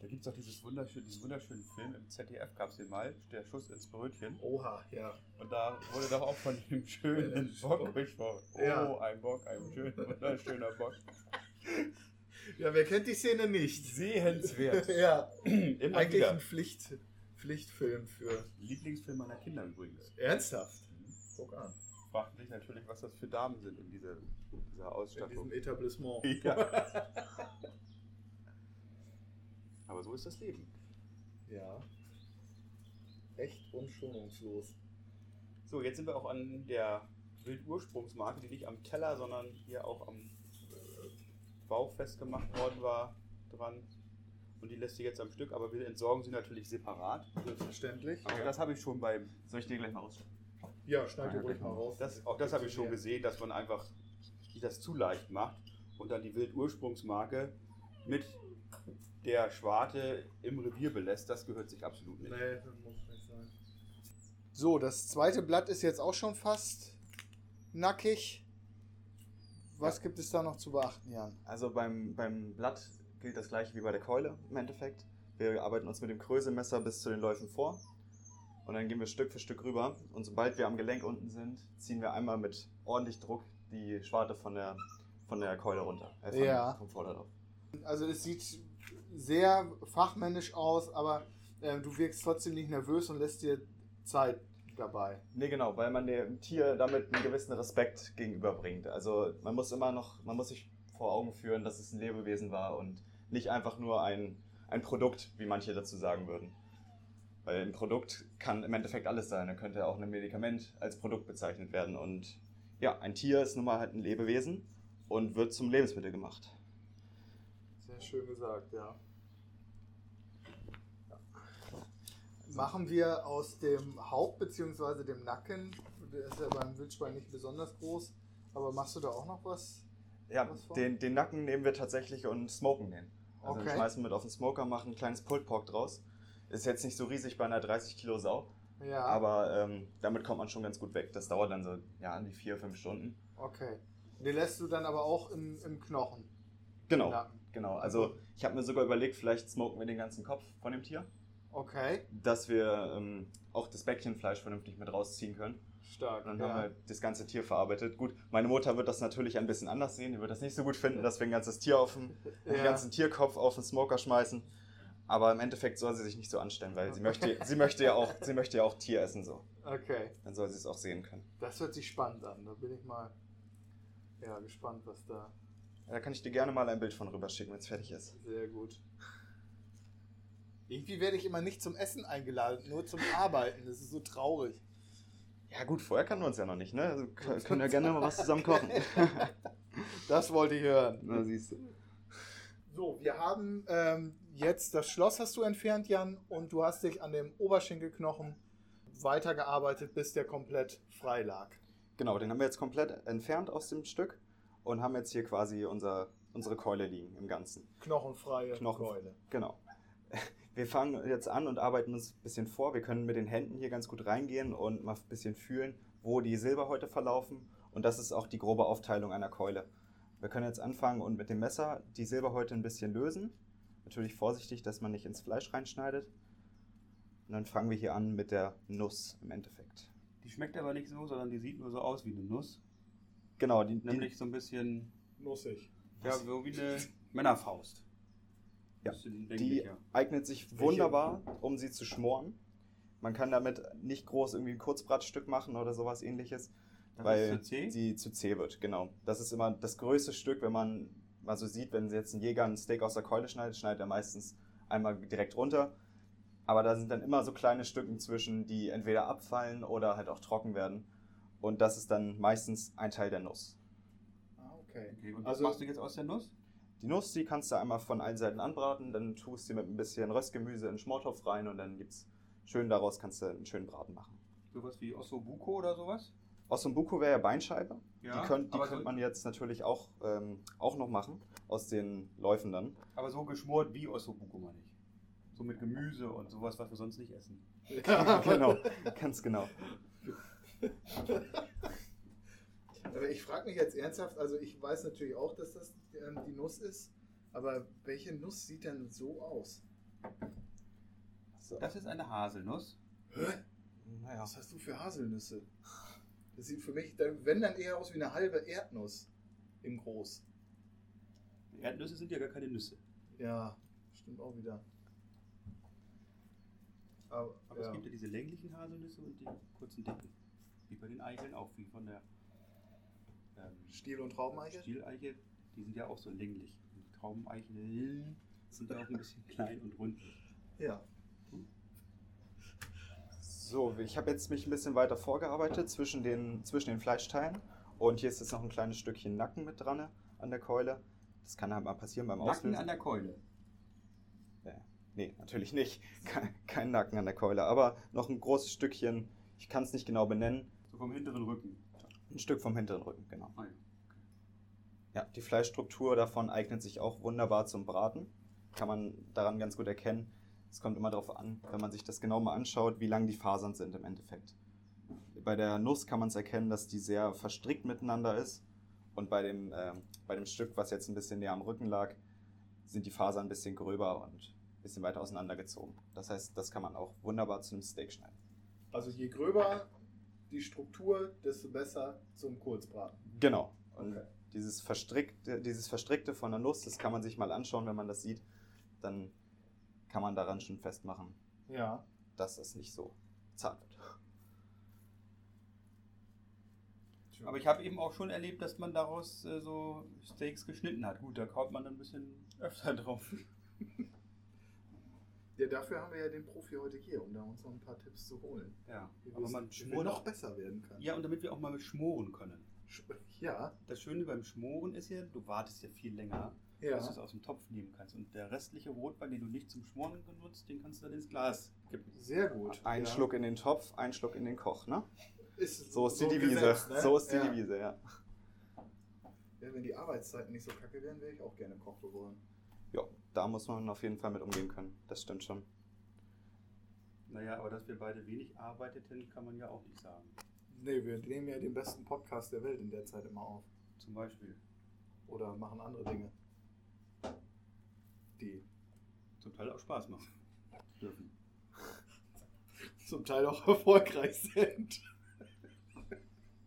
Da gibt es auch dieses wunderschön, diesen wunderschönen Film im ZDF, gab es den mal, der Schuss ins Brötchen. Oha, ja. Und da wurde doch auch von dem schönen Bock gesprochen. Oh, Ja. ein Bock, ein schön, wunderschöner Bock. Ja, wer kennt die Szene nicht? Sehenswert. ja, Immer eigentlich wieder. ein Pflicht, Pflichtfilm für. Lieblingsfilm meiner Kinder übrigens. Ernsthaft? Guck an. Fragten sich natürlich, was das für Damen sind in diese, dieser In Ausstattung. diesem Etablissement. Ja. Aber so ist das Leben. Ja. Echt unschonungslos. So, jetzt sind wir auch an der Wildursprungsmarke, die nicht am Teller, sondern hier auch am äh, Bauch festgemacht worden war, dran. Und die lässt sich jetzt am Stück, aber wir entsorgen sie natürlich separat. Selbstverständlich. Auch das habe ich schon beim. Soll ich dir gleich mal raus? Ja, schneid dir ruhig mal raus. Das, auch das habe ich schon gesehen, dass man einfach sich das zu leicht macht und dann die Wildursprungsmarke mit der Schwarte im Revier belässt. Das gehört sich absolut nicht. Nee, das muss nicht sein. So, das zweite Blatt ist jetzt auch schon fast nackig. Was gibt es da noch zu beachten, Jan? Also beim, beim Blatt gilt das gleiche wie bei der Keule im Endeffekt. Wir arbeiten uns mit dem Kröselmesser bis zu den Läufen vor. Und dann gehen wir Stück für Stück rüber. Und sobald wir am Gelenk unten sind, ziehen wir einmal mit ordentlich Druck die Schwarte von der, von der Keule runter. Äh, von, Ja. Vom Vorderlauf. Also es sieht sehr fachmännisch aus, aber äh, du wirkst trotzdem nicht nervös und lässt dir Zeit dabei. Nee, genau, weil man dem Tier damit einen gewissen Respekt gegenüberbringt. Also man muss immer noch, man muss sich vor Augen führen, dass es ein Lebewesen war und nicht einfach nur ein, ein Produkt, wie manche dazu sagen würden. Weil ein Produkt kann im Endeffekt alles sein. Da könnte auch ein Medikament als Produkt bezeichnet werden. Und ja, ein Tier ist nun mal halt ein Lebewesen und wird zum Lebensmittel gemacht. Sehr schön gesagt, ja. Machen wir aus dem Haupt- bzw. dem Nacken, der ist ja beim Wildschwein nicht besonders groß, aber machst du da auch noch was? Ja, Was den, den Nacken nehmen wir tatsächlich und smoken den. Also Okay. wir schmeißen mit auf den Smoker, machen ein kleines Pulled Pork draus. Ist jetzt nicht so riesig bei einer 30 Kilo Sau, Ja, aber ähm, damit kommt man schon ganz gut weg. Das dauert dann so ja, an die 4, 5 Stunden. okay. Den lässt du dann aber auch im, im Knochen. Genau, genau. Also ich habe mir sogar überlegt, vielleicht smoken wir den ganzen Kopf von dem Tier, Okay, dass wir ähm, auch das Bäckchenfleisch vernünftig mit rausziehen können. stark. Und dann ja. haben wir das ganze Tier verarbeitet. Gut, meine Mutter wird das natürlich ein bisschen anders sehen. Die wird das nicht so gut finden, dass wir ein ganzes Tier auf den, den Ja. ganzen Tierkopf auf den Smoker schmeißen. Aber im Endeffekt soll sie sich nicht so anstellen, weil sie möchte, sie möchte ja auch, sie möchte ja auch Tier essen so. Okay, Dann soll sie es auch sehen können. das hört sich spannend an. Da bin ich mal ja, gespannt, was da. Da kann ich dir gerne mal ein Bild von rüberschicken, wenn es fertig ist. Sehr gut. Irgendwie werde ich immer nicht zum Essen eingeladen, nur zum Arbeiten. Das ist so traurig. Ja gut, vorher kannten wir uns ja noch nicht, ne? Also k- können ja gerne mal was zusammen kochen. Das wollte ich hören. Na siehst du. So, wir haben ähm, jetzt das Schloss hast du entfernt, Jan, und du hast dich an dem Oberschenkelknochen weitergearbeitet, bis der komplett frei lag. Genau, den haben wir jetzt komplett entfernt aus dem Stück und haben jetzt hier quasi unser, unsere Keule liegen im Ganzen. Knochenfreie Knochen- Keule. Genau. Wir fangen jetzt an und arbeiten uns ein bisschen vor. Wir können mit den Händen hier ganz gut reingehen und mal ein bisschen fühlen, wo die Silberhäute verlaufen. Und das ist auch die grobe Aufteilung einer Keule. Wir können jetzt anfangen und mit dem Messer die Silberhäute ein bisschen lösen. Natürlich vorsichtig, dass man nicht ins Fleisch reinschneidet. Und dann fangen wir hier an mit der Nuss im Endeffekt. Die schmeckt aber nicht so, sondern die sieht nur so aus wie eine Nuss. Genau, die, die, Nämlich so ein bisschen, Nussig. ja, so wie eine Männerfaust. Ja, Die eignet sich wunderbar, um sie zu schmoren. Man kann damit nicht groß irgendwie ein Kurzbratstück machen oder sowas ähnliches, Das weil sie zu zäh wird. Genau. Das ist immer das größte Stück, wenn man mal so sieht, wenn jetzt ein Jäger ein Steak aus der Keule schneidet, schneidet er meistens einmal direkt runter. Aber da sind dann immer so kleine Stücken zwischen, die entweder abfallen oder halt auch trocken werden. Und das ist dann meistens ein Teil der Nuss. Ah, okay. Okay, und Also- was machst du jetzt aus der Nuss? Die Nuss, die kannst du einmal von allen Seiten anbraten, dann tust du mit ein bisschen Röstgemüse in den Schmortopf rein und dann gibt's schön daraus kannst du einen schönen Braten machen. Sowas wie Ossobuco oder sowas? Ossobuco wäre ja Beinscheibe. Ja, die könnt, die aber könnte so- man jetzt natürlich auch, ähm, auch noch machen, aus den Läufen dann. Aber so geschmort wie Ossobuco meine ich. So mit Gemüse und sowas, was wir sonst nicht essen. genau, ganz genau. Aber ich frage mich jetzt ernsthaft, also ich weiß natürlich auch, dass das ähm, die Nuss ist, aber welche Nuss sieht denn so aus? So. Das ist eine Haselnuss. Hä? Naja. Was hast du für Haselnüsse? Das sieht für mich, dann- wenn dann eher aus wie eine halbe Erdnuss im Groß. Erdnüsse sind ja gar keine Nüsse. Ja, stimmt auch wieder. Aber, Aber ja. es gibt ja diese länglichen Haselnüsse und die kurzen dicken. Wie bei den Eicheln auch, wie von der ähm, Stiel- und Traubeneiche? Stieleiche. Die sind ja auch so länglich. Und die Traubeneicheln sind ja auch ein bisschen klein und rund. Ja. So, ich habe jetzt mich ein bisschen weiter vorgearbeitet zwischen den, zwischen den Fleischteilen. Und hier ist jetzt noch ein kleines Stückchen Nacken mit dran an der Keule. Das kann halt mal passieren beim Nacken Auslösen. an der Keule. Ja. Nee, natürlich nicht. Kein, kein Nacken an der Keule, aber noch ein großes Stückchen, ich kann es nicht genau benennen, So vom hinteren Rücken. Ein Stück vom hinteren Rücken, genau. Ah, ja. Ja, die Fleischstruktur davon eignet sich auch wunderbar zum Braten. Kann man daran ganz gut erkennen. Es kommt immer darauf an, wenn man sich das genau mal anschaut, wie lang die Fasern sind im Endeffekt. Bei der Nuss kann man es erkennen, dass die sehr verstrickt miteinander ist. Und bei dem, ähm, bei dem Stück, was jetzt ein bisschen näher am Rücken lag, sind die Fasern ein bisschen gröber und ein bisschen weiter auseinandergezogen. Das heißt, das kann man auch wunderbar zu einem Steak schneiden. Also je gröber die Struktur, desto besser zum Kurzbraten. Genau. Und Okay. dieses, Verstrickte, dieses Verstrickte von der Nuss, das kann man sich mal anschauen, wenn man das sieht. Dann kann man daran schon festmachen, Ja. dass es nicht so zart wird. Aber ich habe eben auch schon erlebt, dass man daraus äh, so Steaks geschnitten hat. Gut, da kaut man dann ein bisschen öfter drauf. Ja, dafür haben wir ja den Profi heute hier, um da uns noch ein paar Tipps zu holen. Ja, Wie aber man schmort noch besser werden kann. Ja, und damit wir auch mal mit schmoren können. Sch- Ja, Das Schöne beim Schmoren ist ja, du wartest ja viel länger, ja. bis du es aus dem Topf nehmen kannst. Und der restliche Rotwein, den du nicht zum Schmoren benutzt, den kannst du dann ins Glas kippen. Sehr gut. Ein ja. Schluck in den Topf, ein Schluck in den Koch, ne? Ist So ist die ein Devise. Gesetz, ne? So ist die ja. Devise, ja. Ja, wenn die Arbeitszeiten nicht so kacke wären, wäre ich auch gerne Koch geworden. Ja, da muss man auf jeden Fall mit umgehen können. Das stimmt schon. Naja, aber dass wir beide wenig arbeiteten, kann man ja auch nicht sagen. Nee, wir nehmen ja den besten Podcast der Welt in der Zeit immer auf. Zum Beispiel. Oder machen andere Dinge. Die Zum Teil auch Spaß machen dürfen. zum Teil auch erfolgreich sind.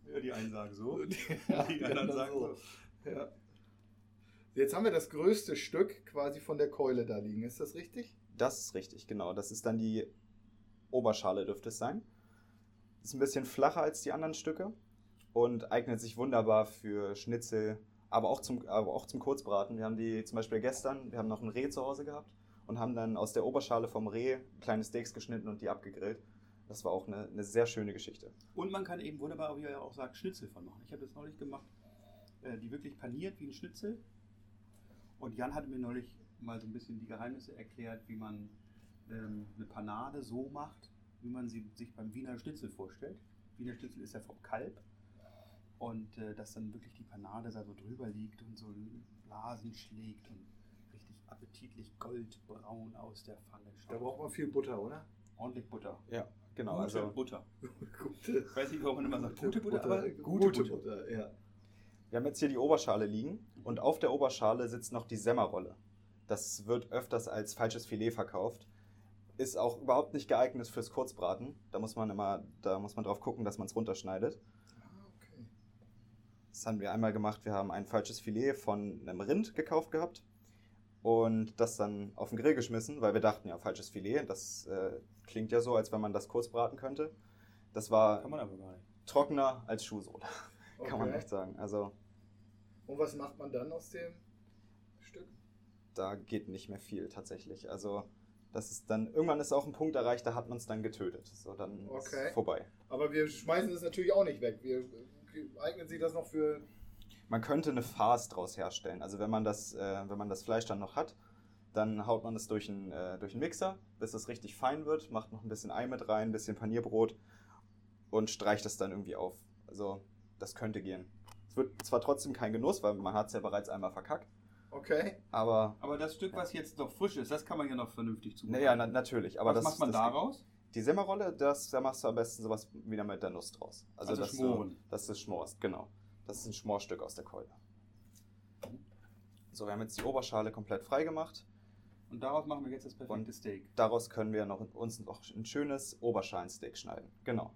Ja, die einen sagen so, Ja, die anderen sagen so. Ja. Jetzt haben wir das größte Stück quasi von der Keule da liegen. Ist das richtig? Das ist richtig, genau. Das ist dann die Oberschale, dürfte es sein. Ist ein bisschen flacher als die anderen Stücke und eignet sich wunderbar für Schnitzel, aber auch zum, aber auch zum Kurzbraten. Wir haben die zum Beispiel gestern, wir haben noch ein Reh zu Hause gehabt und haben dann aus der Oberschale vom Reh kleine Steaks geschnitten und die abgegrillt. Das war auch eine, eine sehr schöne Geschichte. Und man kann eben wunderbar, wie er ja auch sagt, Schnitzel von machen. Ich habe das neulich gemacht, äh, die wirklich paniert wie ein Schnitzel. Und Jan hatte mir neulich mal so ein bisschen die Geheimnisse erklärt, wie man ähm, eine Panade so macht, wie man sie sich beim Wiener Schnitzel vorstellt. Wiener Schnitzel ist ja vom Kalb. Und äh, dass dann wirklich die Panade da so drüber liegt und so Blasen schlägt und richtig appetitlich goldbraun aus der Pfanne schaut. Da braucht man viel Butter, oder? ordentlich Butter. Ja, genau. Gute Also Butter. Gute, Ich weiß nicht, warum man immer sagt, gute Butter, aber gute, gute Butter. Butter. ja. Wir haben jetzt hier die Oberschale liegen und auf der Oberschale sitzt noch die Semmerrolle. Das wird öfters als falsches Filet verkauft. Ist auch überhaupt nicht geeignet fürs Kurzbraten. Da muss man immer, da muss man drauf gucken, dass man es runterschneidet. Ah, okay. Das haben wir einmal gemacht. Wir haben ein falsches Filet von einem Rind gekauft gehabt und das dann auf den Grill geschmissen, weil wir dachten, ja, falsches Filet, das äh, klingt ja so, als wenn man das kurz braten könnte. Das war trockener als Schuhsohle, kann man echt sagen. Also Und was macht man dann aus dem Stück? da geht nicht mehr viel tatsächlich. Also das ist dann, irgendwann ist auch ein Punkt erreicht, da hat man es dann getötet. So, dann Okay. ist vorbei. Aber wir schmeißen es natürlich auch nicht weg. Wir eignen sich das noch für. Man könnte eine Farce draus herstellen. Also wenn man das, äh, wenn man das Fleisch dann noch hat, dann haut man es durch einen, äh, durch einen Mixer, bis es richtig fein wird, macht noch ein bisschen Ei mit rein, ein bisschen Panierbrot und streicht es dann irgendwie auf. Also das könnte gehen. Es wird zwar trotzdem kein Genuss, weil man hat es ja bereits einmal verkackt, Okay. aber Aber das Stück, was jetzt noch frisch ist, das kann man ja noch vernünftig zubereiten. naja, na, natürlich. Aber was das, macht man das, daraus? Die Semmerrolle, das, da machst du am besten sowas wieder mit der Nuss draus. Also dass schmoren. Du, dass du schmorst, genau. Das ist ein Schmorstück aus der Keule. So, wir haben jetzt die Oberschale komplett frei gemacht. Und daraus machen wir jetzt das perfekte Und- Steak. Daraus können wir noch, uns noch ein schönes Oberschalensteak schneiden. Genau.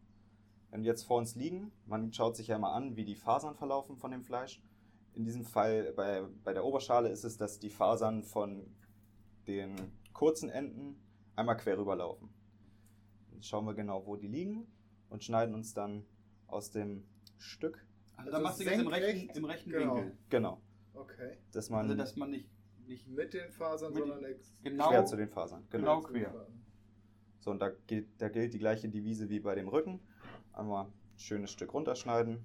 Wenn die jetzt vor uns liegen, man schaut sich ja mal an, wie die Fasern verlaufen von dem Fleisch. In diesem Fall bei, bei der Oberschale ist es, dass die Fasern von den kurzen Enden einmal quer rüberlaufen. Dann schauen wir genau, wo die liegen und schneiden uns dann aus dem Stück. Also, Also dann machst du jetzt im rechten, im rechten genau. Winkel. Genau. Okay. Dass man Also, dass man nicht, nicht Mit den Fasern, Mit- sondern genau, quer zu den Fasern. Genau. Genau. quer. So, und da gilt, da gilt die gleiche Devise wie bei dem Rücken. Einmal ein schönes Stück runterschneiden.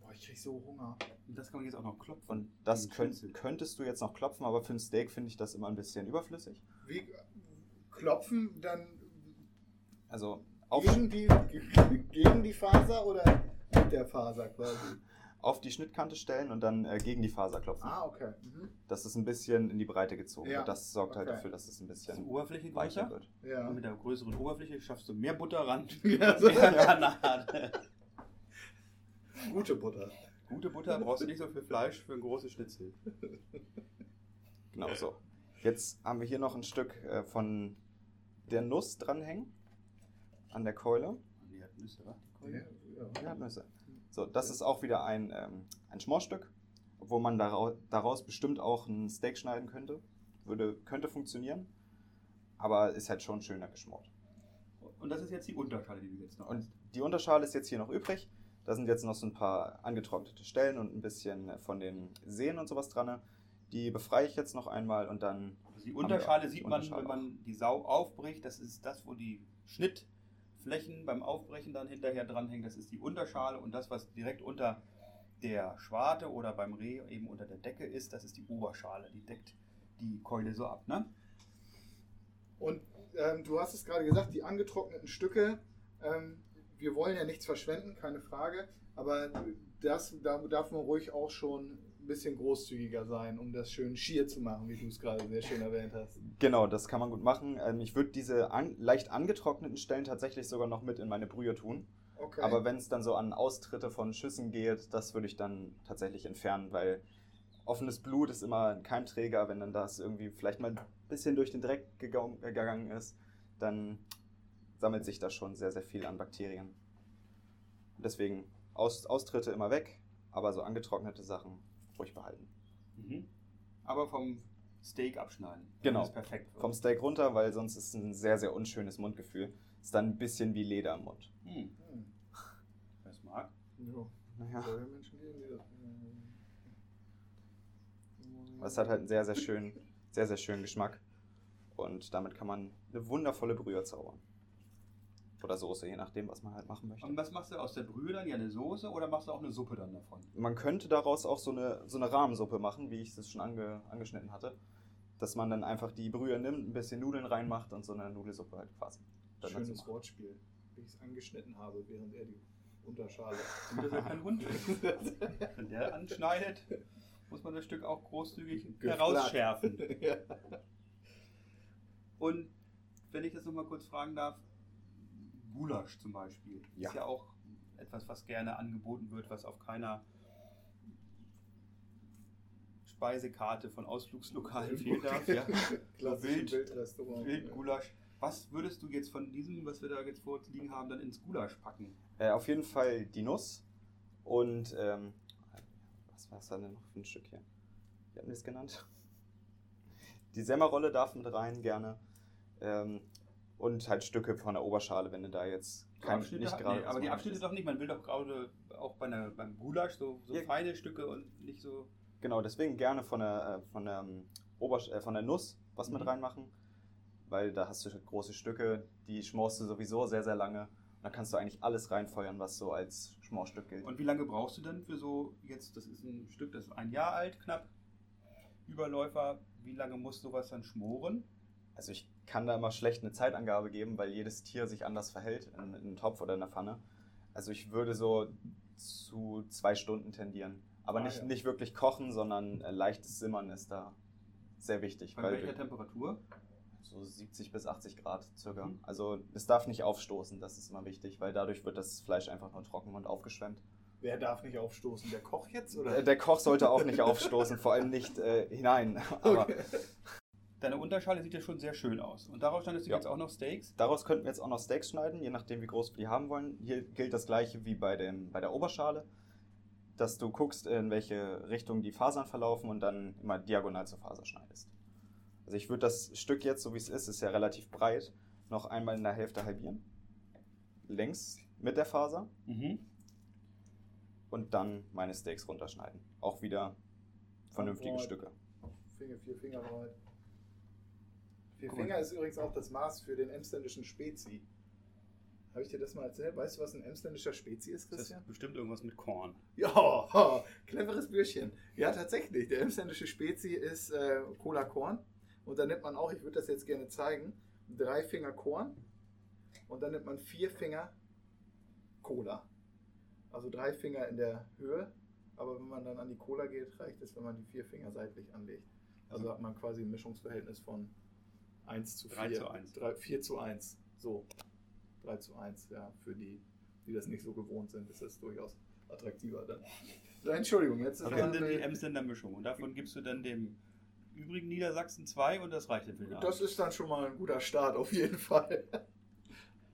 Boah, ich krieg so Hunger. Und das kann man jetzt auch noch klopfen. Und das könnt, könntest du jetzt noch klopfen, aber für ein Steak finde ich das immer ein bisschen überflüssig. Wie klopfen dann Also auf, gegen die, gegen die Faser oder mit der Faser quasi? Auf die Schnittkante stellen und dann äh, gegen die Faser klopfen. Ah, okay. Mhm. Das ist ein bisschen in die Breite gezogen. Ja. Und das sorgt halt Okay. dafür, dass es ein die bisschen Oberfläche weicher größer. wird. Ja. Und mit der größeren Oberfläche schaffst du mehr Butter ran. Ja, so. Mehr Panade. Gute Butter. Gute Butter brauchst du nicht so viel Fleisch für ein großes Schnitzel. Genau so. Jetzt haben wir hier noch ein Stück äh, von der Nuss dranhängen. an der Keule. Die hat Nüsse, wa? Die Ja, Keule? ja. Ja, Nüsse. So, das ist auch wieder ein, ähm, ein Schmorstück, wo man daraus, daraus bestimmt auch ein Steak schneiden könnte. Würde, könnte funktionieren, aber ist halt schon schöner geschmort. Und das ist jetzt die Unterschale, die du jetzt noch Und hast. die Unterschale ist jetzt hier noch übrig. Da sind jetzt noch so ein paar angetrocknete Stellen und ein bisschen von den Sehnen und sowas dran. Die befreie ich jetzt noch einmal und dann. Also die Unterschale sieht man, Unterschale wenn man die Sau aufbricht. Das ist das, wo die Schnittflächen beim Aufbrechen dann hinterher dranhängen. Das ist die Unterschale. Und das, was direkt unter der Schwarte oder beim Reh eben unter der Decke ist, das ist die Oberschale. Die deckt die Keule so ab. Ne? Und ähm, du hast es gerade gesagt, die angetrockneten Stücke, ähm, wir wollen ja nichts verschwenden, keine Frage, aber das, da darf man ruhig auch schon ein bisschen großzügiger sein, um das schön schier zu machen, wie du es gerade sehr schön erwähnt hast. Genau, das kann man gut machen. Ähm, ich würde diese an, leicht angetrockneten Stellen tatsächlich sogar noch mit in meine Brühe tun. Okay. Aber wenn es dann so an Austritte von Schüssen geht, das würde ich dann tatsächlich entfernen, weil offenes Blut ist immer ein Keimträger. Wenn dann das irgendwie vielleicht mal ein bisschen durch den Dreck gegangen ist, dann sammelt sich da schon sehr, sehr viel an Bakterien. Deswegen Aus, Austritte immer weg, aber so angetrocknete Sachen ruhig behalten. Mhm. Aber vom Steak abschneiden. Genau. Das ist perfekt. Vom Steak runter, weil sonst ist es ein sehr, sehr unschönes Mundgefühl. Ist dann ein bisschen wie Leder im Mund. Hm. Hm. Wer es mag. Ja. Naja. Aber es hat halt einen sehr, sehr schönen, sehr, sehr schönen Geschmack. Und damit kann man eine wundervolle Brühe zaubern. Oder Soße, je nachdem, was man halt machen möchte. Und was machst du aus der Brühe dann? Ja, eine Soße oder machst du auch eine Suppe dann davon? Man könnte daraus auch so eine, so eine Rahmensuppe machen, wie ich es schon ange, angeschnitten hatte. Dass man dann einfach die Brühe nimmt, ein bisschen Nudeln reinmacht und so eine Nudelsuppe halt quasi. Schönes. Wortspiel, wie ich es angeschnitten habe, während er die Unterschale. Damit das ja kein Hund ist. Wenn der anschneidet, muss man das Stück auch großzügig Geflatt. herausschärfen. ja. Und wenn ich das nochmal kurz fragen darf, Gulasch zum Beispiel Ja. ist ja auch etwas, was gerne angeboten wird, was auf keiner Speisekarte von Ausflugslokalen fehlen darf. Ja. Wild- Wildrestaurant. Wildgulasch. Was würdest du jetzt von diesem, was wir da jetzt vorliegen haben, dann ins Gulasch packen? Äh, auf jeden Fall die Nuss und ähm, was war es da denn noch für ein Stück hier? Wie hatten wir es genannt? Die Semmerrolle darf mit rein, gerne. Ähm, und halt Stücke von der Oberschale, wenn du da jetzt kein, Abschnitte nicht gerade. nee, aber die Abschnitte möchtest. doch nicht. Man will doch gerade auch bei einer, beim Gulasch so, so Ja. feine Stücke und nicht so. Genau, deswegen gerne von der, äh, von der, ähm, Obersch äh, von der Nuss was mit Mhm. reinmachen. Weil da hast du große Stücke, die schmorst du sowieso sehr, sehr lange. Und da kannst du eigentlich alles reinfeuern, was so als Schmorstück gilt. Und wie lange brauchst du dann für so, jetzt, das ist ein Stück, das ist ein Jahr alt, knapp, Überläufer, wie lange muss sowas dann schmoren? Also ich kann da immer schlecht eine Zeitangabe geben, weil jedes Tier sich anders verhält in, in einem Topf oder in einer Pfanne. Also ich würde so zu zwei Stunden tendieren. Aber Ah, nicht, ja. nicht wirklich kochen, sondern äh, leichtes Simmern ist da sehr wichtig. Bei welcher Temperatur? so 70 bis 80 Grad circa. Mhm. Also es darf nicht aufstoßen, das ist immer wichtig, weil dadurch wird das Fleisch einfach nur trocken und aufgeschwemmt. Wer darf nicht aufstoßen? Der Koch jetzt? Oder? Äh, Der Koch sollte auch nicht aufstoßen, vor allem nicht äh, hinein. Aber Okay. Deine Unterschale sieht ja schon sehr schön aus. Und daraus schneidest du Ja. jetzt auch noch Steaks? Daraus könnten wir jetzt auch noch Steaks schneiden, je nachdem, wie groß wir die haben wollen. Hier gilt das gleiche wie bei, dem, bei der Oberschale, dass du guckst, in welche Richtung die Fasern verlaufen und dann immer diagonal zur Faser schneidest. Also ich würde das Stück jetzt, so wie es ist, ist ja relativ breit, noch einmal in der Hälfte halbieren. Längs mit der Faser Mhm. und dann meine Steaks runterschneiden. Auch wieder vernünftige. Stücke. Finger, vier Finger breit. Vier. Finger ist übrigens auch das Maß für den emsländischen Spezi. Habe ich dir das mal erzählt? Weißt du, was ein emsländischer Spezi ist, Das Christian? ist bestimmt irgendwas mit Korn. Ja, ha, cleveres Bürschchen. Ja, tatsächlich. Der emsländische Spezi ist äh, Cola Korn. Und da nimmt man auch, ich würde das jetzt gerne zeigen, drei Finger Korn. Und dann nimmt man vier Finger Cola. Also drei Finger in der Höhe. Aber wenn man dann an die Cola geht, reicht es, wenn man die vier Finger seitlich anlegt. Also hat man quasi ein Mischungsverhältnis von 1 zu 4. Drei zu eins. 3, 4 zu 1. So. 3 zu 1, ja. Für die, die das nicht so gewohnt sind, ist das durchaus attraktiver dann. Nein, Entschuldigung, jetzt ist Das dann, die Emsländer Mischung. Und davon gibst du dann dem übrigen Niedersachsen zwei und das reicht dann für den Das ist dann schon mal ein guter Start auf jeden Fall.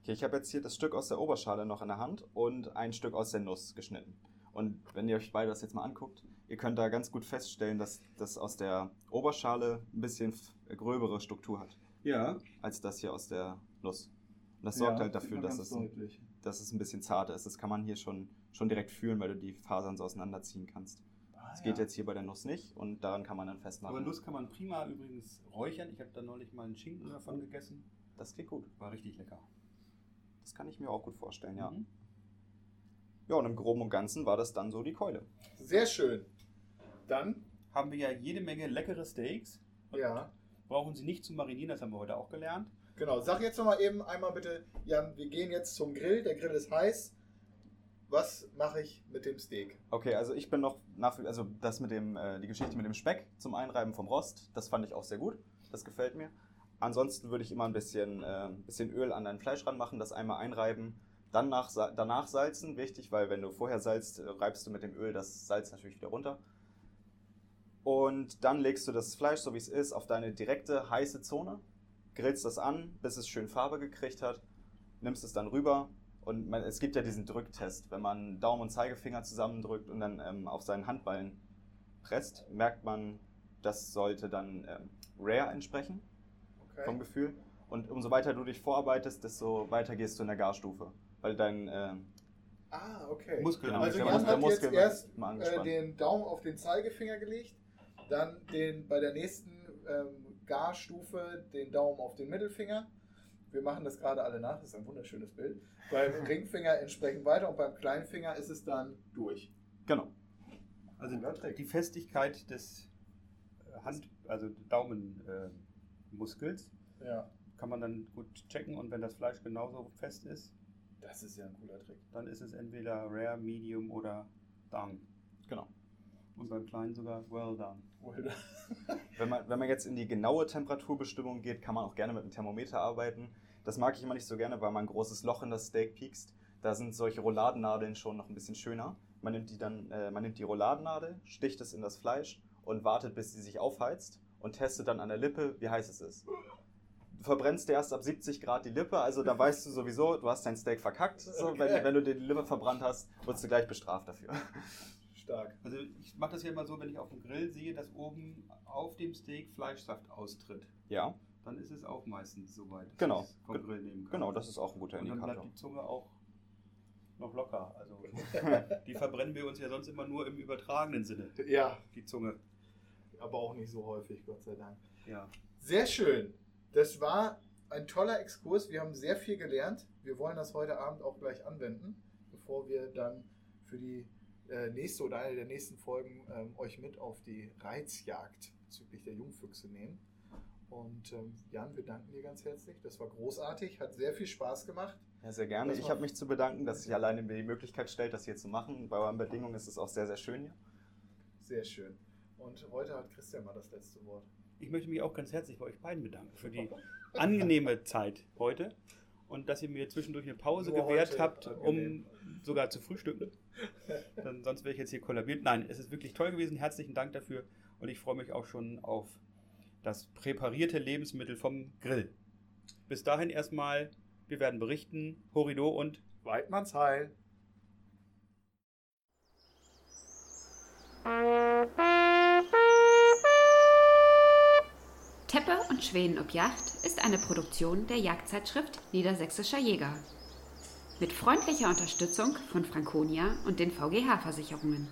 Okay, ich habe jetzt hier das Stück aus der Oberschale noch in der Hand und ein Stück aus der Nuss geschnitten. Und wenn ihr euch beide das jetzt mal anguckt, ihr könnt da ganz gut feststellen, dass das aus der Oberschale ein bisschen gröbere Struktur hat. Ja. Als das hier aus der Nuss. Und das sorgt Ja, halt dafür, dass es, dass es ein bisschen zarter ist. Das kann man hier schon, schon direkt fühlen, weil du die Fasern so auseinanderziehen kannst. Das geht jetzt hier bei der Nuss nicht und daran kann man dann festmachen. Aber Nuss kann man prima übrigens räuchern. Ich habe da neulich mal einen Schinken davon gegessen. Das klingt gut. War richtig lecker. Das kann ich mir auch gut vorstellen, ja. Mhm. Ja, und im Groben und Ganzen war das dann so die Keule. Sehr schön. Dann, Haben wir ja jede Menge leckere Steaks. Und ja, Brauchen sie nicht zu marinieren, das haben wir heute auch gelernt. genau. Sag jetzt nochmal eben einmal bitte, Jan, wir gehen jetzt zum Grill. Der Grill ist heiß. Was mache ich mit dem Steak? Okay, also ich bin noch nach, also das mit dem, äh, die Geschichte mit dem Speck zum Einreiben vom Rost, das fand ich auch sehr gut. Das gefällt mir. Ansonsten würde ich immer ein bisschen, äh, bisschen Öl an dein Fleisch ranmachen, das einmal einreiben, dann nach, danach salzen, wichtig, weil wenn du vorher salzt, äh, reibst du mit dem Öl das Salz natürlich wieder runter. Und dann legst du das Fleisch, so wie es ist, auf deine direkte heiße Zone, grillst das an, bis es schön Farbe gekriegt hat, nimmst es dann rüber und man, es gibt ja diesen Drücktest. Wenn man Daumen und Zeigefinger zusammendrückt und dann ähm, auf seinen Handballen presst, merkt man, das sollte dann ähm, Rare entsprechen vom Okay. Gefühl. Und umso weiter du dich vorarbeitest, desto weiter gehst du in der Garstufe. Weil dein ähm, Ah, okay. Muskeln Genau, Also Jan hat jetzt Muskel erst mal äh, angespannt. den Daumen auf den Zeigefinger gelegt, dann den bei der nächsten ähm, Garstufe den Daumen auf den Mittelfinger. Wir machen das gerade alle nach, das ist ein wunderschönes Bild. Beim Ringfinger entsprechend weiter und beim Kleinfinger ist es dann durch. genau. Also die Festigkeit des äh, Hand, also Daumenmuskels Ja, kann man dann gut checken und wenn das Fleisch genauso fest ist, das ist ja ein cooler Trick. dann ist es entweder rare, medium oder done. Genau. Und beim Kleinen sogar well done. Well Wenn man, wenn man jetzt in die genaue Temperaturbestimmung geht, kann man auch gerne mit dem Thermometer arbeiten. Das mag ich immer nicht so gerne, weil man ein großes Loch in das Steak piekst. Da sind solche Rouladennadeln schon noch ein bisschen schöner. Man nimmt die dann, äh, man nimmt die Rouladennadel, sticht es in das Fleisch und wartet, bis sie sich aufheizt und testet dann an der Lippe, wie heiß es ist. Du verbrennst dir erst ab 70 Grad die Lippe, also da weißt du sowieso, du hast dein Steak verkackt. So, Okay. wenn, wenn du dir die Lippe verbrannt hast, wirst du gleich bestraft dafür. Stark. Also ich mache das ja immer so, wenn ich auf dem Grill sehe, dass oben auf dem Steak Fleischsaft austritt. Ja, Dann ist es auch meistens soweit. dass Genau. vom Grill nehmen kann. genau, das ist auch ein guter Und dann bleibt Indikator. die Zunge auch noch locker. Also die verbrennen wir uns ja sonst immer nur im übertragenen Sinne, Ja, die Zunge. aber auch nicht so häufig, Gott sei Dank. Ja. Sehr schön. Das war ein toller Exkurs. Wir haben sehr viel gelernt. Wir wollen das heute Abend auch gleich anwenden, bevor wir dann für die nächste oder eine der nächsten Folgen ähm, euch mit auf die Reizjagd bezüglich der Jungfüchse nehmen. Und ähm, Jan, wir danken dir ganz herzlich. Das war großartig, hat sehr viel Spaß gemacht. Ja, sehr gerne. Ich habe mich zu bedanken, dass sich alleine mir die Möglichkeit stellt, das hier zu machen. Bei euren Bedingungen ist es auch sehr, sehr schön hier. Sehr schön. Und heute hat Christian mal das letzte Wort. Ich möchte mich auch ganz herzlich bei euch beiden bedanken für die angenehme Zeit heute und dass ihr mir zwischendurch eine Pause Nur gewährt habt, angenehm. um sogar zu frühstücken. Dann, sonst wäre ich jetzt hier kollabiert. Nein, es ist wirklich toll gewesen. Herzlichen Dank dafür und ich freue mich auch schon auf das präparierte Lebensmittel vom Grill. Bis dahin erstmal, wir werden berichten. Horido und Weidmanns Heil. Teppe und Schweden ob Yacht ist eine Produktion der Jagdzeitschrift Niedersächsischer Jäger. Mit freundlicher Unterstützung von Franconia und den VGH-Versicherungen.